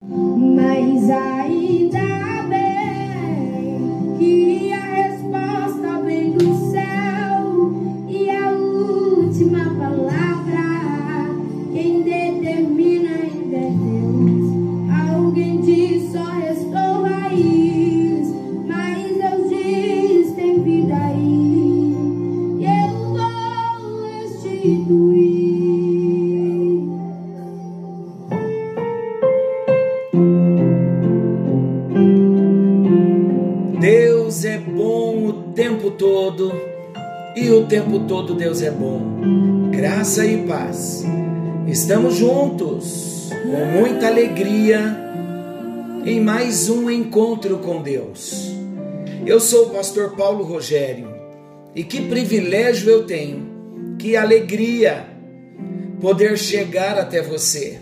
Mas ainda bem tempo todo Deus é bom. Graça e paz. Estamos juntos com muita alegria em mais um encontro com Deus. Eu sou o pastor Paulo Rogério e que privilégio eu tenho, que alegria poder chegar até você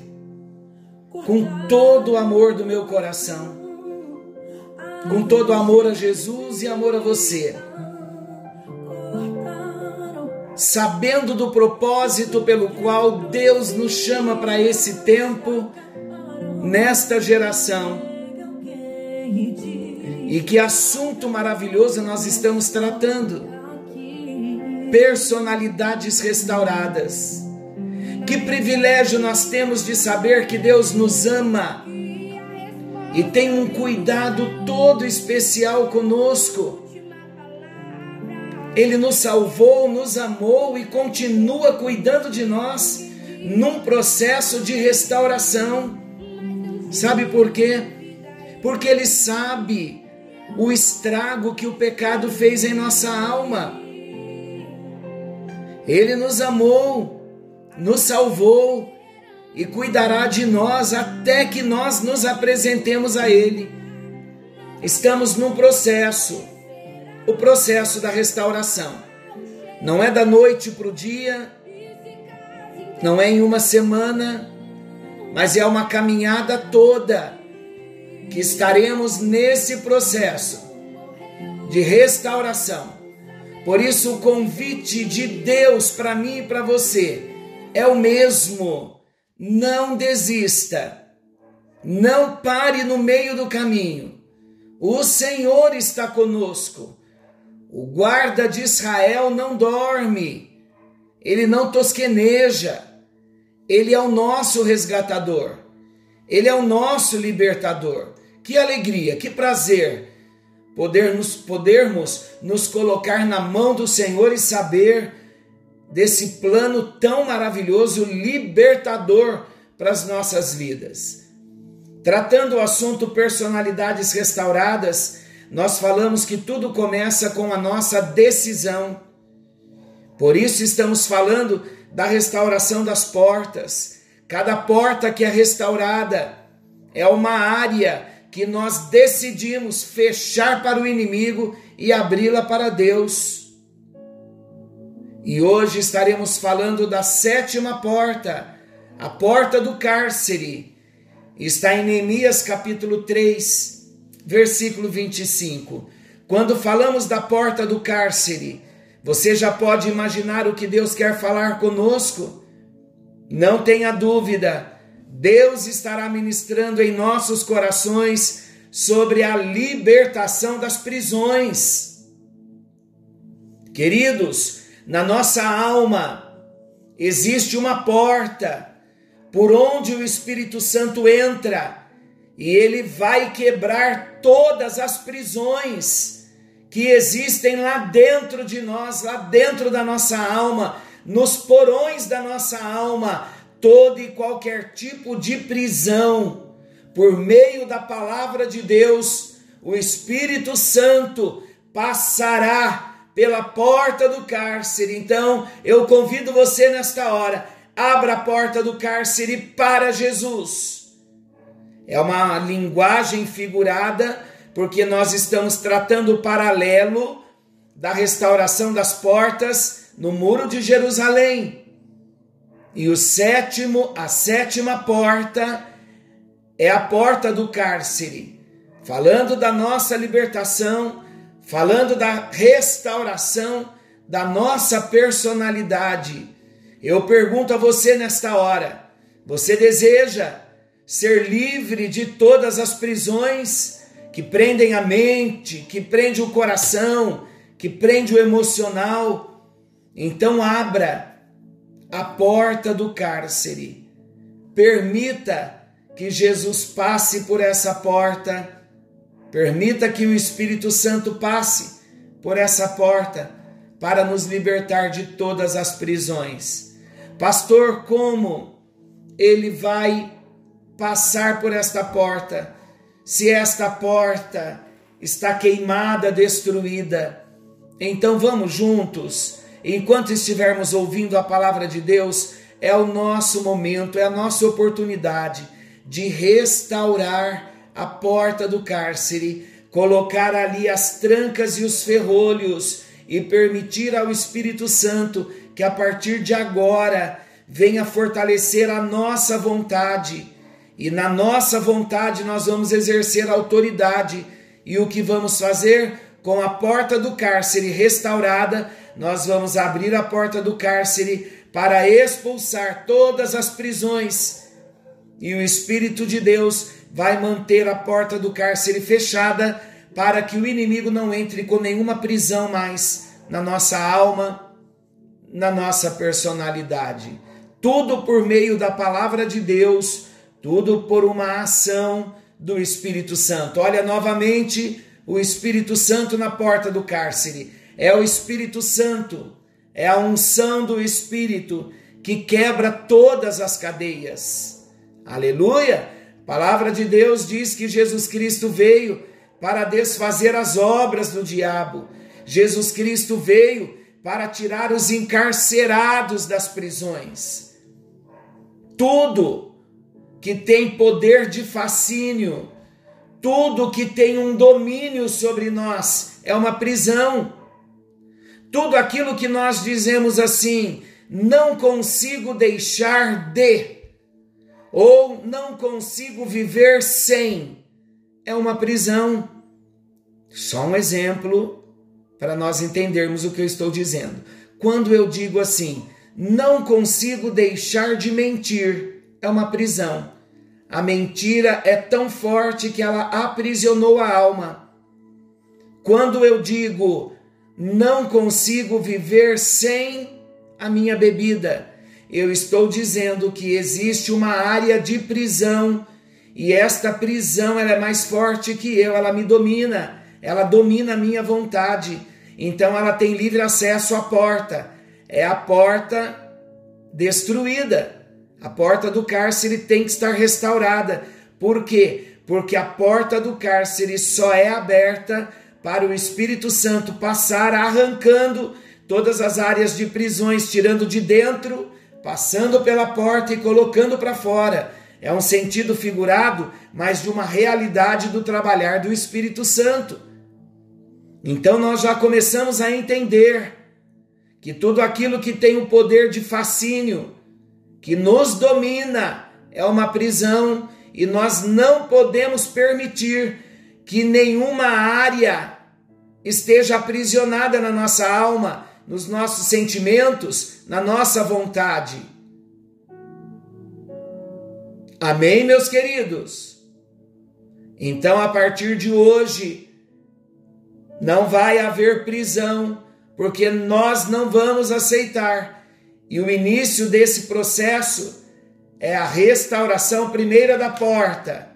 com todo o amor do meu coração com todo amor a Jesus e amor a você. Sabendo do propósito pelo qual Deus nos chama para esse tempo, nesta geração. E que assunto maravilhoso nós estamos tratando. Personalidades restauradas. Que privilégio nós temos de saber que Deus nos ama e tem um cuidado todo especial conosco. Ele nos salvou, nos amou e continua cuidando de nós num processo de restauração. Sabe por quê? Porque Ele sabe o estrago que o pecado fez em nossa alma. Ele nos amou, nos salvou e cuidará de nós até que nós nos apresentemos a Ele. Estamos num processo, o processo da restauração. Não é da noite para o dia, não é em uma semana, mas é uma caminhada toda que estaremos nesse processo de restauração. Por isso, o convite de Deus para mim e para você é o mesmo. Não desista. Não pare no meio do caminho. O Senhor está conosco. O guarda de Israel não dorme. Ele não tosqueneja. Ele é o nosso resgatador. Ele é o nosso libertador. Que alegria, que prazer podermos, podermos nos colocar na mão do Senhor e saber desse plano tão maravilhoso, libertador para as nossas vidas. Tratando o assunto personalidades restauradas, nós falamos que tudo começa com a nossa decisão. Por isso estamos falando da restauração das portas. Cada porta que é restaurada é uma área que nós decidimos fechar para o inimigo e abri-la para Deus. E hoje estaremos falando da sétima porta, a porta do cárcere. Está em Neemias capítulo 3, versículo 25. Quando falamos da porta do cárcere, você já pode imaginar o que Deus quer falar conosco? Não tenha dúvida Deus estará ministrando em nossos corações sobre a libertação das prisões. Queridos, na nossa alma existe uma porta por onde o Espírito Santo entra e ele vai quebrar todas as prisões que existem lá dentro de nós, lá dentro da nossa alma, nos porões da nossa alma todo e qualquer tipo de prisão, por meio da palavra de Deus, o Espírito Santo passará pela porta do cárcere. Então, eu convido você nesta hora, abra a porta do cárcere para Jesus. É uma linguagem figurada, porque nós estamos tratando o paralelo da restauração das portas no muro de Jerusalém. E o sétimo, a sétima porta é a porta do cárcere, falando da nossa libertação, falando da restauração da nossa personalidade. Eu pergunto a você nesta hora: você deseja ser livre de todas as prisões que prendem a mente, que prende o coração, que prende o emocional. Então abra a porta do cárcere. Permita que Jesus passe por essa porta. Permita que o Espírito Santo passe por essa porta para nos libertar de todas as prisões. Pastor, como ele vai passar por esta porta? Se esta porta está queimada, destruída, então vamos juntos, enquanto estivermos ouvindo a palavra de Deus, é o nosso momento, é a nossa oportunidade de restaurar a porta do cárcere, colocar ali as trancas e os ferrolhos e permitir ao Espírito Santo que a partir de agora venha fortalecer a nossa vontade. E na nossa vontade nós vamos exercer autoridade. E o que vamos fazer? Com a porta do cárcere restaurada, nós vamos abrir a porta do cárcere para expulsar todas as prisões. E o Espírito de Deus vai manter a porta do cárcere fechada para que o inimigo não entre com nenhuma prisão mais na nossa alma, na nossa personalidade. Tudo por meio da palavra de Deus, tudo por uma ação do Espírito Santo. Olha novamente o Espírito Santo na porta do cárcere. É o Espírito Santo, é a unção do Espírito que quebra todas as cadeias. Aleluia! A palavra de Deus diz que Jesus Cristo veio para desfazer as obras do diabo. Jesus Cristo veio para tirar os encarcerados das prisões. Tudo que tem poder de fascínio, tudo que tem um domínio sobre nós é uma prisão. Tudo aquilo que nós dizemos assim, não consigo deixar de, ou não consigo viver sem, é uma prisão. Só um exemplo para nós entendermos o que eu estou dizendo. Quando eu digo assim, não consigo deixar de mentir, é uma prisão. A mentira é tão forte que ela aprisionou a alma. Quando eu digo, não consigo viver sem a minha bebida, eu estou dizendo que existe uma área de prisão e esta prisão ela é mais forte que eu, ela me domina ela domina a minha vontade, então ela tem livre acesso à porta. É a porta destruída. A porta do cárcere tem que estar restaurada. Por quê? Porque a porta do cárcere só é aberta para o Espírito Santo passar arrancando todas as áreas de prisões, tirando de dentro, passando pela porta e colocando para fora. É um sentido figurado, mas de uma realidade do trabalhar do Espírito Santo. Então nós já começamos a entender que tudo aquilo que tem o poder de fascínio, que nos domina, é uma prisão e nós não podemos permitir que nenhuma área esteja aprisionada na nossa alma, nos nossos sentimentos, na nossa vontade. Amém, meus queridos? Então, a partir de hoje, não vai haver prisão, porque nós não vamos aceitar. E o início desse processo é a restauração primeira da porta.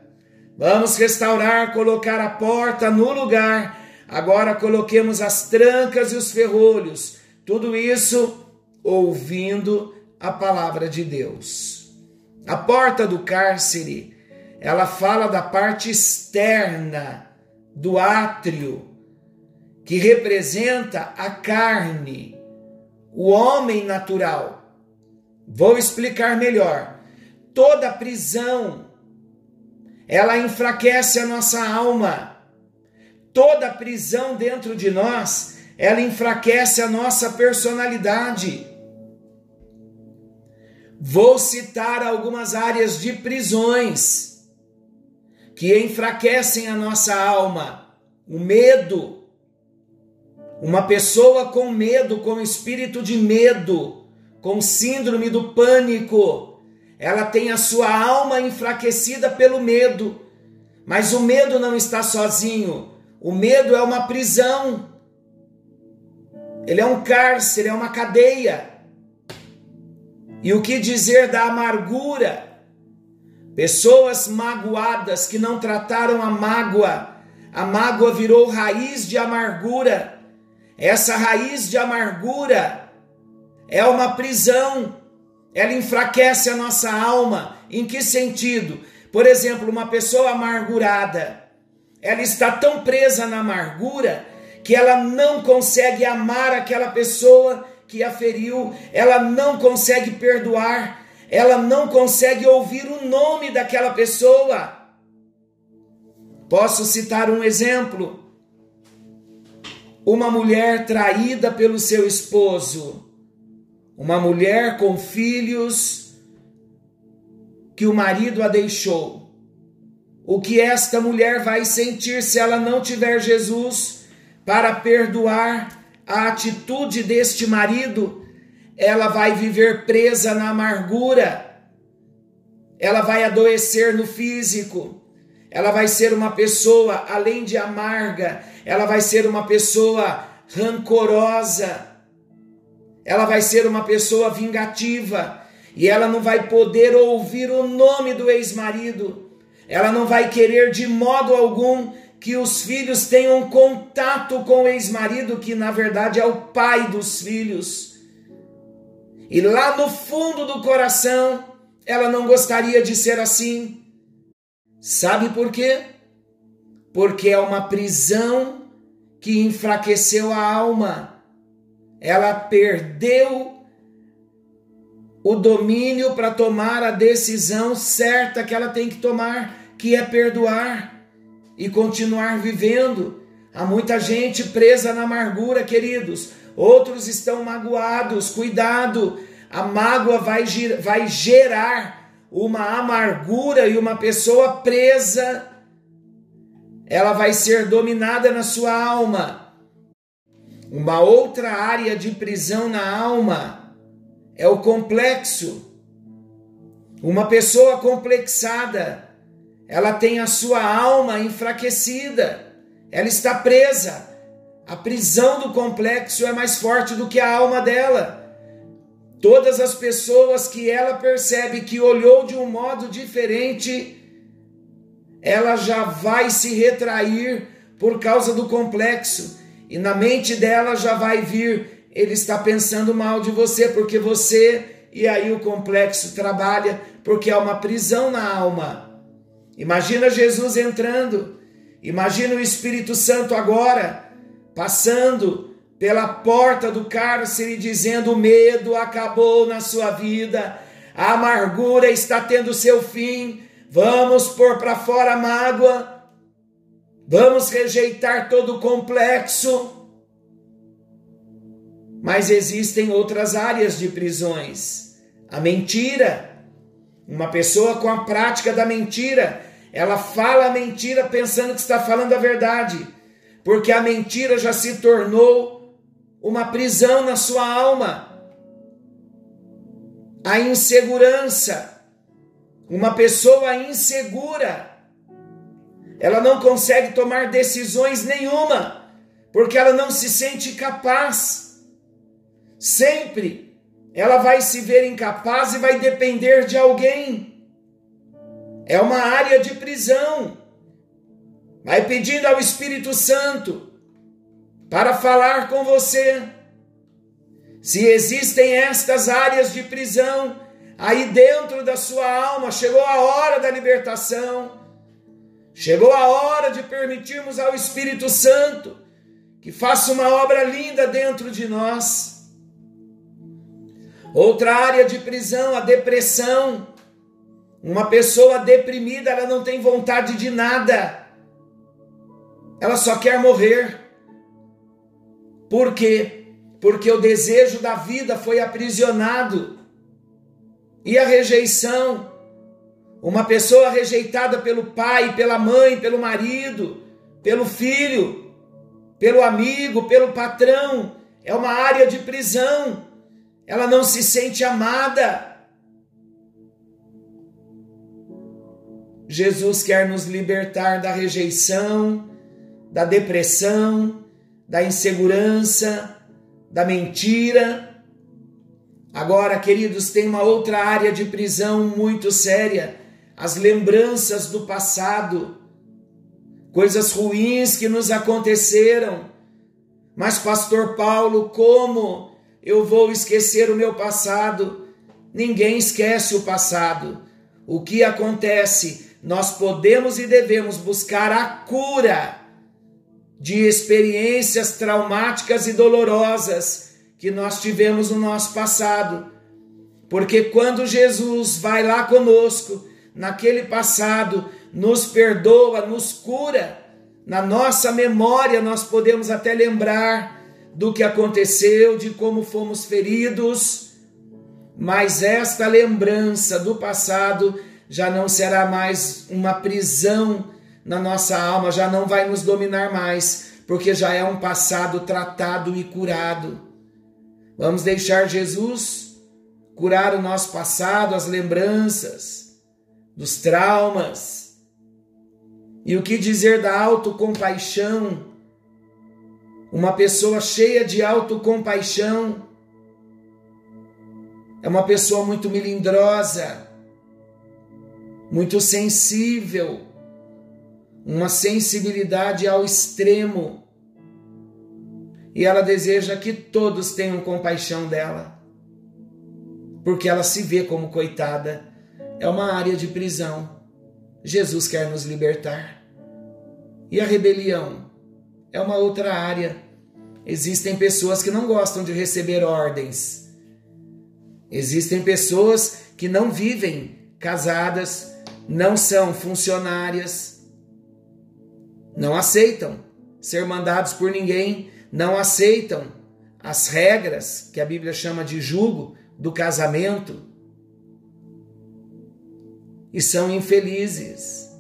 Vamos restaurar, colocar a porta no lugar. Agora coloquemos as trancas e os ferrolhos. Tudo isso ouvindo a palavra de Deus. A porta do cárcere, ela fala da parte externa do átrio que representa a carne, o homem natural. Vou explicar melhor. Toda prisão ela enfraquece a nossa alma. Toda prisão dentro de nós, ela enfraquece a nossa personalidade. Vou citar algumas áreas de prisões que enfraquecem a nossa alma: o medo, uma pessoa com medo, com espírito de medo, com síndrome do pânico, ela tem a sua alma enfraquecida pelo medo. Mas o medo não está sozinho. O medo é uma prisão. Ele é um cárcere, é uma cadeia. E o que dizer da amargura? Pessoas magoadas que não trataram a mágoa. A mágoa virou raiz de amargura. Essa raiz de amargura é uma prisão. Ela enfraquece a nossa alma. Em que sentido? Por exemplo, uma pessoa amargurada, ela está tão presa na amargura que ela não consegue amar aquela pessoa que a feriu, ela não consegue perdoar, ela não consegue ouvir o nome daquela pessoa. Posso citar um exemplo? Uma mulher traída pelo seu esposo, uma mulher com filhos que o marido a deixou. O que esta mulher vai sentir se ela não tiver Jesus para perdoar a atitude deste marido, ela vai viver presa na amargura, ela vai adoecer no físico, ela vai ser uma pessoa, além de amarga, ela vai ser uma pessoa rancorosa, ela vai ser uma pessoa vingativa, e ela não vai poder ouvir o nome do ex-marido, ela não vai querer de modo algum que os filhos tenham contato com o ex-marido, que na verdade é o pai dos filhos. E lá no fundo do coração, ela não gostaria de ser assim. Sabe por quê? Porque é uma prisão que enfraqueceu a alma. Ela perdeu o domínio para tomar a decisão certa que ela tem que tomar, que é perdoar e continuar vivendo. Há muita gente presa na amargura, queridos. Outros estão magoados. Cuidado, a mágoa vai, vai gerar uma amargura e uma pessoa presa. Ela vai ser dominada na sua alma. Uma outra área de prisão na alma é o complexo. Uma pessoa complexada ela tem a sua alma enfraquecida, ela está presa. A prisão do complexo é mais forte do que a alma dela. Todas as pessoas que ela percebe que olhou de um modo diferente, ela já vai se retrair por causa do complexo. E na mente dela já vai vir, ele está pensando mal de você, porque você, e aí o complexo trabalha, porque há uma prisão na alma. Imagina Jesus entrando, imagina o Espírito Santo agora passando pela porta do cárcere dizendo: o medo acabou na sua vida, a amargura está tendo seu fim, vamos pôr para fora a mágoa, vamos rejeitar todo o complexo. Mas existem outras áreas de prisões. A mentira. Uma pessoa com a prática da mentira ela fala a mentira pensando que está falando a verdade, porque a mentira já se tornou uma prisão na sua alma. A insegurança, uma pessoa insegura, ela não consegue tomar decisões nenhuma, porque ela não se sente capaz. Sempre ela vai se ver incapaz e vai depender de alguém é uma área de prisão. Vai pedindo ao Espírito Santo para falar com você. Se existem estas áreas de prisão aí dentro da sua alma, chegou a hora da libertação. Chegou a hora de permitirmos ao Espírito Santo que faça uma obra linda dentro de nós. Outra área de prisão, a depressão. Uma pessoa deprimida, ela não tem vontade de nada. Ela só quer morrer. Por quê? Porque o desejo da vida foi aprisionado. E a rejeição? Uma pessoa rejeitada pelo pai, pela mãe, pelo marido, pelo filho, pelo amigo, pelo patrão, é uma área de prisão. Ela não se sente amada Jesus quer nos libertar da rejeição, da depressão, da insegurança, da mentira. Agora, queridos, tem uma outra área de prisão muito séria: as lembranças do passado, coisas ruins que nos aconteceram. Mas, Pastor Paulo, como eu vou esquecer o meu passado? Ninguém esquece o passado. O que acontece? Nós podemos e devemos buscar a cura de experiências traumáticas e dolorosas que nós tivemos no nosso passado. Porque quando Jesus vai lá conosco, naquele passado, nos perdoa, nos cura, na nossa memória nós podemos até lembrar do que aconteceu, de como fomos feridos, mas esta lembrança do passado já não será mais uma prisão na nossa alma, já não vai nos dominar mais, porque já é um passado tratado e curado. Vamos deixar Jesus curar o nosso passado, as lembranças, dos traumas. E o que dizer da autocompaixão? Uma pessoa cheia de autocompaixão é uma pessoa muito melindrosa, muito sensível, uma sensibilidade ao extremo. E ela deseja que todos tenham compaixão dela, porque ela se vê como coitada. É uma área de prisão. Jesus quer nos libertar. E a rebelião é uma outra área. Existem pessoas que não gostam de receber ordens. Existem pessoas que não vivem casadas, não são funcionárias, não aceitam ser mandados por ninguém, não aceitam as regras que a Bíblia chama de jugo do casamento e são infelizes,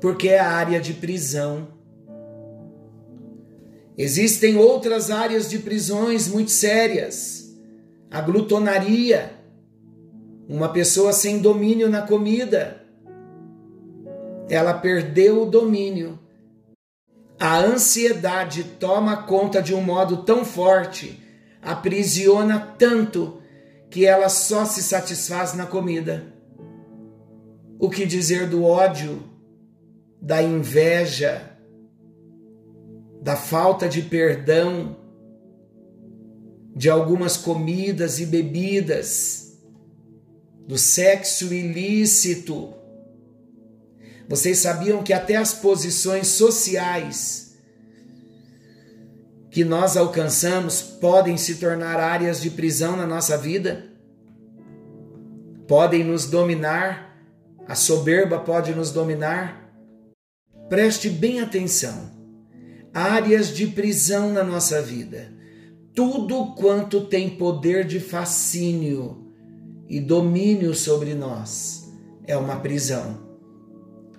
porque é a área de prisão. Existem outras áreas de prisões muito sérias. A glutonaria, uma pessoa sem domínio na comida, ela perdeu o domínio. A ansiedade toma conta de um modo tão forte, aprisiona tanto, que ela só se satisfaz na comida. O que dizer do ódio, da inveja, da falta de perdão, de algumas comidas e bebidas, do sexo ilícito, vocês sabiam que até as posições sociais que nós alcançamos podem se tornar áreas de prisão na nossa vida? Podem nos dominar? A soberba pode nos dominar? Preste bem atenção. Áreas de prisão na nossa vida. Tudo quanto tem poder de fascínio e domínio sobre nós é uma prisão.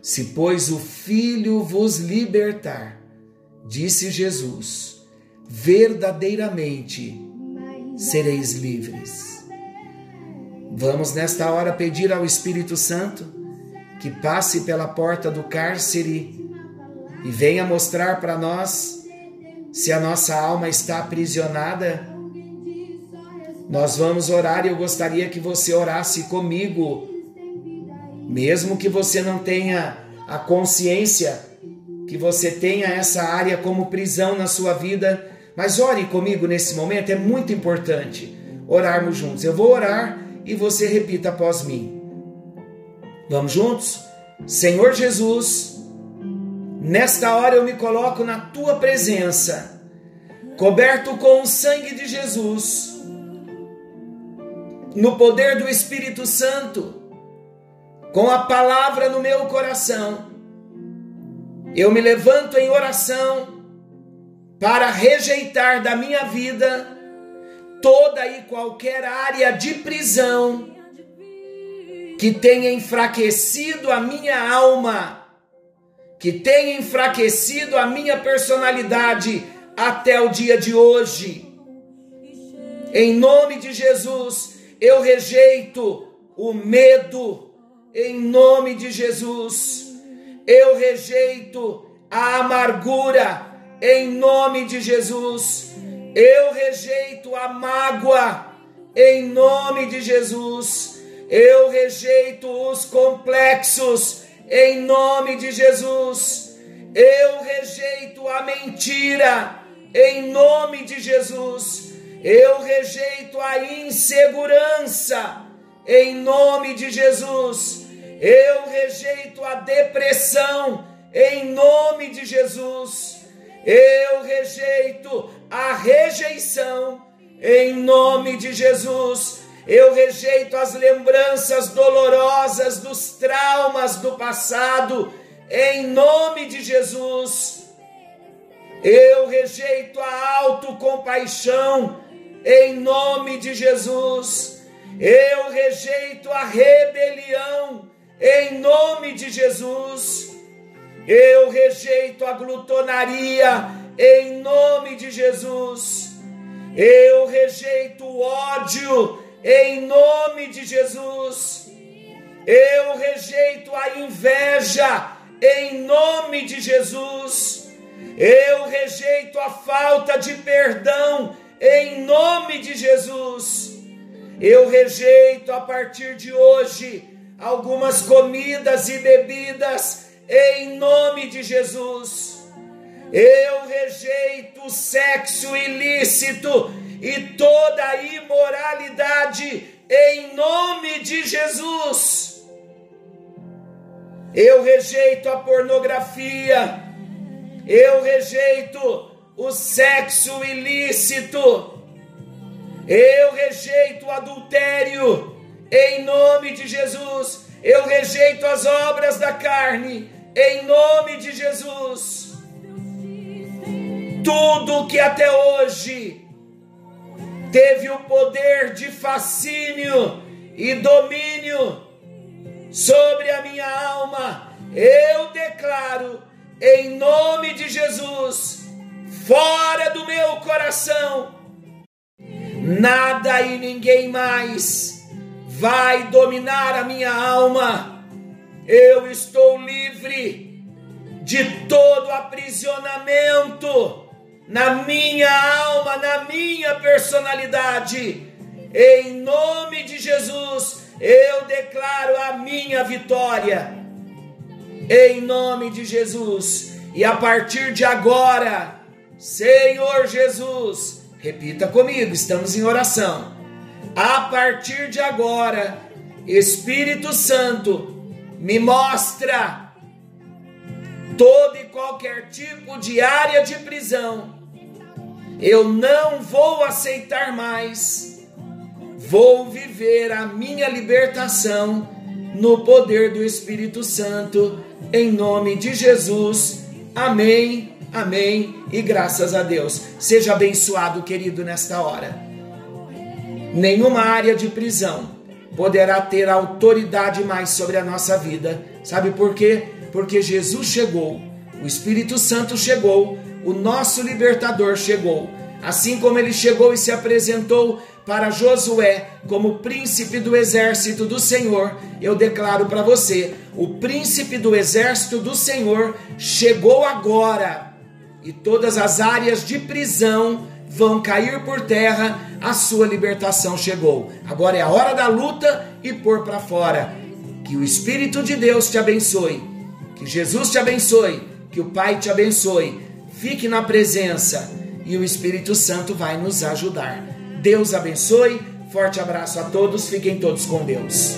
Se, pois, o Filho vos libertar, disse Jesus, verdadeiramente sereis livres. Vamos nesta hora pedir ao Espírito Santo que passe pela porta do cárcere e venha mostrar para nós se a nossa alma está aprisionada. Nós vamos orar e eu gostaria que você orasse comigo mesmo que você não tenha a consciência que você tenha essa área como prisão na sua vida, mas ore comigo nesse momento, é muito importante orarmos juntos. Eu vou orar e você repita após mim. Vamos juntos? Senhor Jesus, nesta hora eu me coloco na tua presença, coberto com o sangue de Jesus, no poder do Espírito Santo com a palavra no meu coração, eu me levanto em oração para rejeitar da minha vida toda e qualquer área de prisão que tenha enfraquecido a minha alma, que tenha enfraquecido a minha personalidade até o dia de hoje. Em nome de Jesus, eu rejeito o medo, em nome de Jesus. Eu rejeito a amargura, em nome de Jesus. Eu rejeito a mágoa, em nome de Jesus. Eu rejeito os complexos, em nome de Jesus. Eu rejeito a mentira, em nome de Jesus. Eu rejeito a insegurança, em nome de Jesus. Eu rejeito a depressão, em nome de Jesus. Eu rejeito a rejeição, em nome de Jesus. Eu rejeito as lembranças dolorosas dos traumas do passado, em nome de Jesus. Eu rejeito a autocompaixão, em nome de Jesus. Eu rejeito a rebelião, em nome de Jesus. Eu rejeito a glutonaria, em nome de Jesus. Eu rejeito o ódio, em nome de Jesus. Eu rejeito a inveja, em nome de Jesus. Eu rejeito a falta de perdão, em nome de Jesus. Eu rejeito a partir de hoje algumas comidas e bebidas, em nome de Jesus. Eu rejeito o sexo ilícito e toda a imoralidade em nome de Jesus. Eu rejeito a pornografia, eu rejeito o sexo ilícito, eu rejeito o adultério em nome de Jesus. Eu rejeito as obras da carne em nome de Jesus. Tudo que até hoje teve o poder de fascínio e domínio sobre a minha alma, eu declaro em nome de Jesus, fora do meu coração, nada e ninguém mais vai dominar a minha alma. Eu estou livre de todo aprisionamento na minha alma, na minha personalidade. Em nome de Jesus, eu declaro a minha vitória. Em nome de Jesus. E a partir de agora, Senhor Jesus, repita comigo, estamos em oração. A partir de agora, Espírito Santo, me mostra todo e qualquer tipo de área de prisão eu não vou aceitar mais. Vou viver a minha libertação no poder do Espírito Santo, em nome de Jesus. Amém, amém e graças a Deus. Seja abençoado, querido, nesta hora. Nenhuma área de prisão poderá ter autoridade mais sobre a nossa vida. Sabe por quê? Porque Jesus chegou, o Espírito Santo chegou o nosso libertador chegou. Assim como ele chegou e se apresentou para Josué como príncipe do exército do Senhor, eu declaro para você: o príncipe do exército do Senhor chegou agora, e todas as áreas de prisão vão cair por terra, a sua libertação chegou. Agora é a hora da luta e pôr para fora. Que o Espírito de Deus te abençoe, que Jesus te abençoe, que o Pai te abençoe Fique na presença e o Espírito Santo vai nos ajudar. Deus abençoe. Forte abraço a todos. Fiquem todos com Deus.